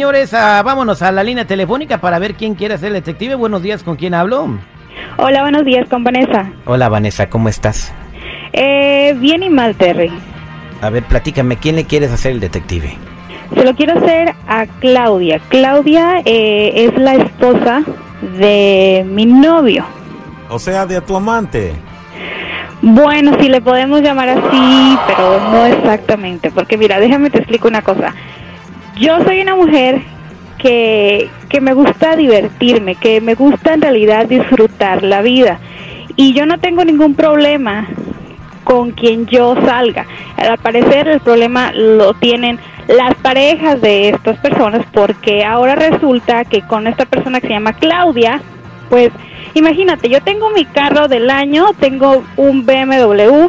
Señores, ah, vámonos a la línea telefónica para ver quién quiere ser el detective. Buenos días, ¿con quién hablo? Hola, buenos días, con Vanessa. Hola, Vanessa, ¿cómo estás? Eh, bien y mal, Terry. A ver, platícame, ¿quién le quieres hacer el detective? Se lo quiero hacer a Claudia. Claudia eh, es la esposa de mi novio. O sea, de tu amante. Bueno, si le podemos llamar así, pero no exactamente, porque mira, déjame te explico una cosa. Yo soy una mujer que, que me gusta divertirme, que me gusta en realidad disfrutar la vida. Y yo no tengo ningún problema con quien yo salga. Al parecer el problema lo tienen las parejas de estas personas porque ahora resulta que con esta persona que se llama Claudia, pues imagínate, yo tengo mi carro del año, tengo un BMW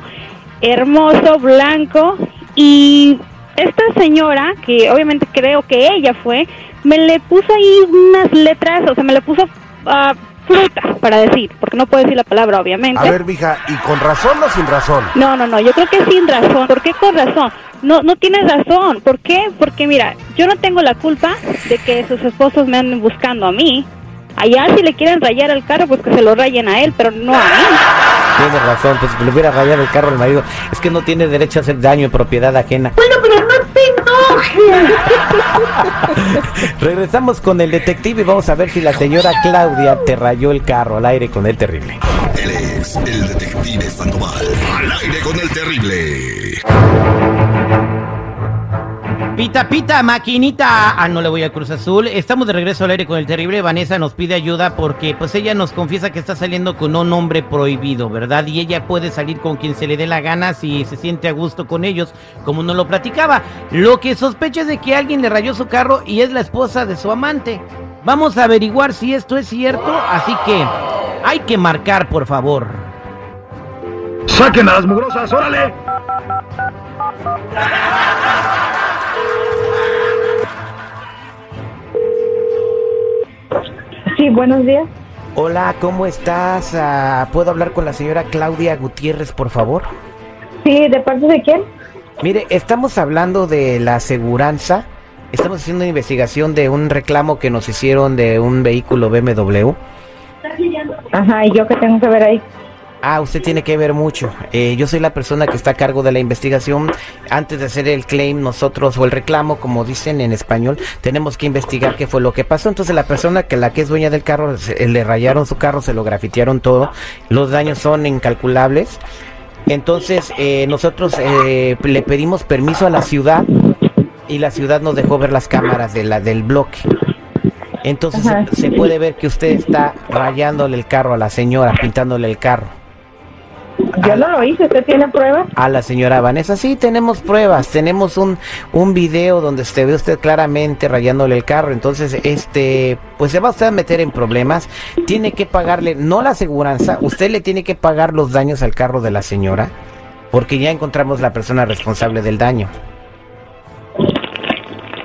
hermoso, blanco y esta señora, que obviamente creo que ella fue, me le puso ahí unas letras, o sea, me le puso ah, fruta, para decir, porque no puedo decir la palabra, obviamente. A ver, mija, ¿y con razón o sin razón? No, no, no, yo creo que sin razón. ¿Por qué con razón? No, no tienes razón. ¿Por qué? Porque mira, yo no tengo la culpa de que sus esposos me anden buscando a mí. Allá si le quieren rayar el carro, pues que se lo rayen a él, pero no a mí. Tienes razón, pues si le hubiera rayado el carro al marido, es que no tiene derecho a hacer daño en propiedad ajena. Bueno, pero no te enojes. Regresamos con el detective y vamos a ver si la señora Claudia te rayó el carro al aire con el terrible. Él es el detective Sandoval. Al aire con el terrible. Pita, pita, maquinita. Ah, no le voy a Cruz Azul. Estamos de regreso al aire con el terrible. Vanessa nos pide ayuda porque pues ella nos confiesa que está saliendo con un hombre prohibido, ¿verdad? Y ella puede salir con quien se le dé la gana si se siente a gusto con ellos, como nos lo platicaba. Lo que sospecha es de que alguien le rayó su carro y es la esposa de su amante. Vamos a averiguar si esto es cierto, así que hay que marcar, por favor. ¡Saquen a las mugrosas, órale! Sí, buenos días. Hola, ¿cómo estás? Ah, ¿Puedo hablar con la señora Claudia Gutiérrez, por favor? Sí, ¿de parte de quién? Mire, estamos hablando de la aseguranza. Estamos haciendo una investigación de un reclamo que nos hicieron de un vehículo BMW. Ajá, ¿y yo qué tengo que ver ahí? Ah, usted tiene que ver mucho. Eh, yo soy la persona que está a cargo de la investigación. Antes de hacer el claim, nosotros, o el reclamo, como dicen en español, tenemos que investigar qué fue lo que pasó. Entonces, la persona que la que es dueña del carro, se- le rayaron su carro, se lo grafitearon todo. Los daños son incalculables. Entonces, eh, nosotros eh, le pedimos permiso a la ciudad y la ciudad nos dejó ver las cámaras de la, del bloque. Entonces, Ajá. se puede ver que usted está rayándole el carro a la señora, pintándole el carro. Yo lo hice, ¿usted tiene pruebas? A la señora Vanessa, sí, tenemos pruebas, tenemos un, un video donde se ve usted claramente rayándole el carro, entonces, este, pues se va usted a meter en problemas, tiene que pagarle, no la aseguranza, usted le tiene que pagar los daños al carro de la señora, porque ya encontramos la persona responsable del daño.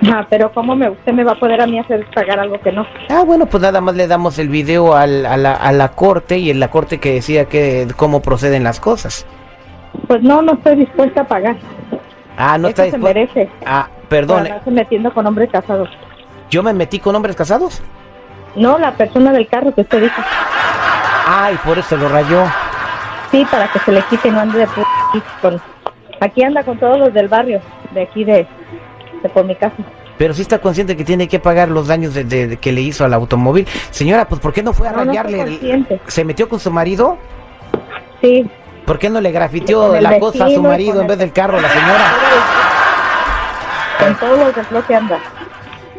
Ajá, pero ¿cómo me, usted me va a poder a mí hacer pagar algo que no? Ah, bueno, pues nada más le damos el video al- a, la, a la corte y en la corte que decía que cómo proceden las cosas. Pues no, no estoy dispuesta a pagar. Ah, no Eso está se dispuesto. merece. Ah, perdón, andarse metiendo con hombres casados. yo me metí con hombres casados. No, la persona del carro que usted dijo. Ay, por eso lo rayó. Sí, para que se le quite, no ande de p aquí con... Aquí anda con todos los del barrio, de aquí de, de por mi casa. Pero sí está consciente que tiene que pagar los daños de, de- de que le hizo al automóvil. Señora, pues ¿por qué no fue a No, no rayarle? el- consciente. ¿Se metió con su marido? Sí, ¿Por qué no le grafiteó la cosa a su marido en vez el- del carro a la señora? con todos los del bloque anda.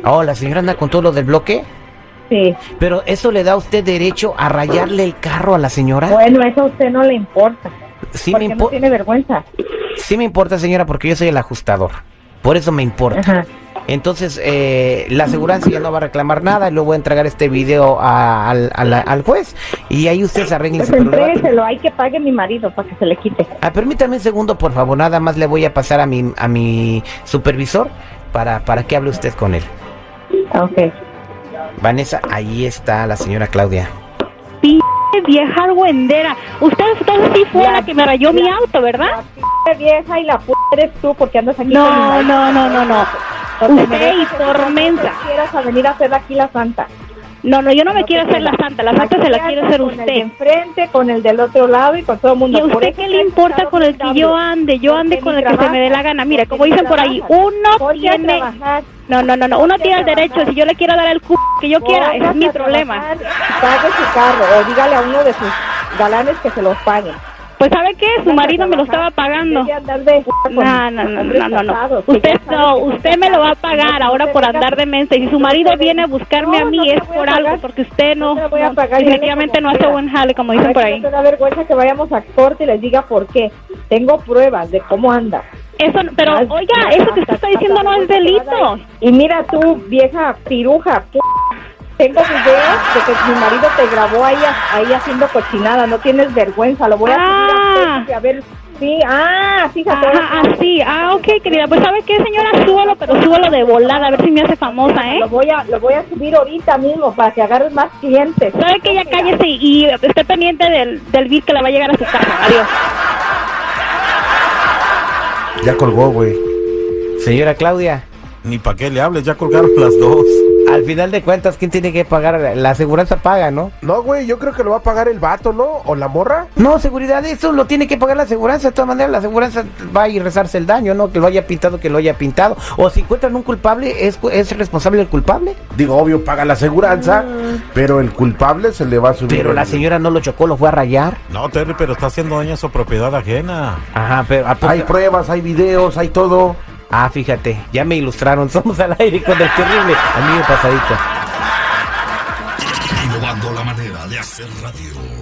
Oh, la señora anda con todo lo del bloque. Sí. Pero eso le da a usted derecho a rayarle el carro a la señora. Bueno, eso a usted no le importa. Sí me, porque no tiene vergüenza. sí me importa, señora, porque yo soy el ajustador. Por eso me importa. Ajá. Entonces, eh, la aseguranza ya no va a reclamar nada y luego voy a entregar este video a- al, a la- al juez y ahí usted se arregle Pues entrégueselo, hay que pague mi marido para que se le quite. Ah, permítame un segundo, por favor. Nada más le voy a pasar a mi, a mi supervisor para, para que hable usted con él. Ok. Vanessa, ahí está la señora Claudia. Pinche vieja argüendera. Usted entonces sí fue la, que me rayó mi auto, ¿verdad? vieja y la p eres tú porque andas aquí con mi No, no, no, no, no. Usted y Tormenta. quieras a venir a hacer aquí la santa. No, no, yo no me No quiero hacer la santa, la santa se la quiere hacer Con el de usted. enfrente, con el del otro lado y con todo el mundo. ¿Y a usted qué le importa con el que yo ande? Yo ande con el que se me dé la gana. Mira, como dicen por ahí, uno tiene... No, no, no, no, uno tiene el derecho, si yo le quiero dar el c que yo quiera, ese es mi problema. Pague su carro o dígale a uno de sus galanes que se los paguen. Pues ¿sabe qué? Su marido me lo estaba pagando. No, no, no, no, no, Usted no, usted me lo va a pagar ahora por andar de mensa. Y si su marido viene a buscarme a mí es por algo, porque usted no, definitivamente no hace buen jale, como dicen por ahí. No te da vergüenza que vayamos a corte y les diga por qué. Tengo pruebas de cómo anda. Eso, pero oiga, eso que usted está diciendo no es delito. Y mira tú, vieja piruja, tengo videos de que mi marido te grabó ahí, ahí haciendo cochinada. No tienes vergüenza, lo voy a Ah. a ver. Sí, ah, fíjate. Ajá, así, ah, ok, querida. Pues ¿sabe qué, señora? Súbalo, pero súbalo de volada, a ver si me hace famosa, ¿eh? Lo voy a lo voy a subir ahorita mismo para que agarres más clientes. ¿Sabe que ya cállese y esté pendiente del, del bill que le va a llegar a su casa? Adiós. Ya colgó, güey. Señora Claudia, Ni para qué le hables, ya colgaron las dos. Al final de cuentas, ¿quién tiene que pagar? La aseguranza paga, ¿no? No, güey, yo creo que lo va a pagar el vato, ¿no? O la morra. No, seguridad, eso lo tiene que pagar la aseguranza. De todas maneras, la aseguranza va a ir a rezarse el daño, ¿no? Que lo haya pintado, que lo haya pintado. O si encuentran un culpable, ¿es, es responsable el culpable? Digo, obvio, paga la aseguranza, pero el culpable se le va a subir. Pero la señora no lo chocó, lo fue a rayar. No, Terry, pero está haciendo daño a su propiedad ajena. Ajá, pero... ¿a poco- Hay pruebas, hay videos, hay todo. Ah, fíjate, ya me ilustraron. Somos al aire con el terrible amigo pasadito. Innovando la manera de hacer radio.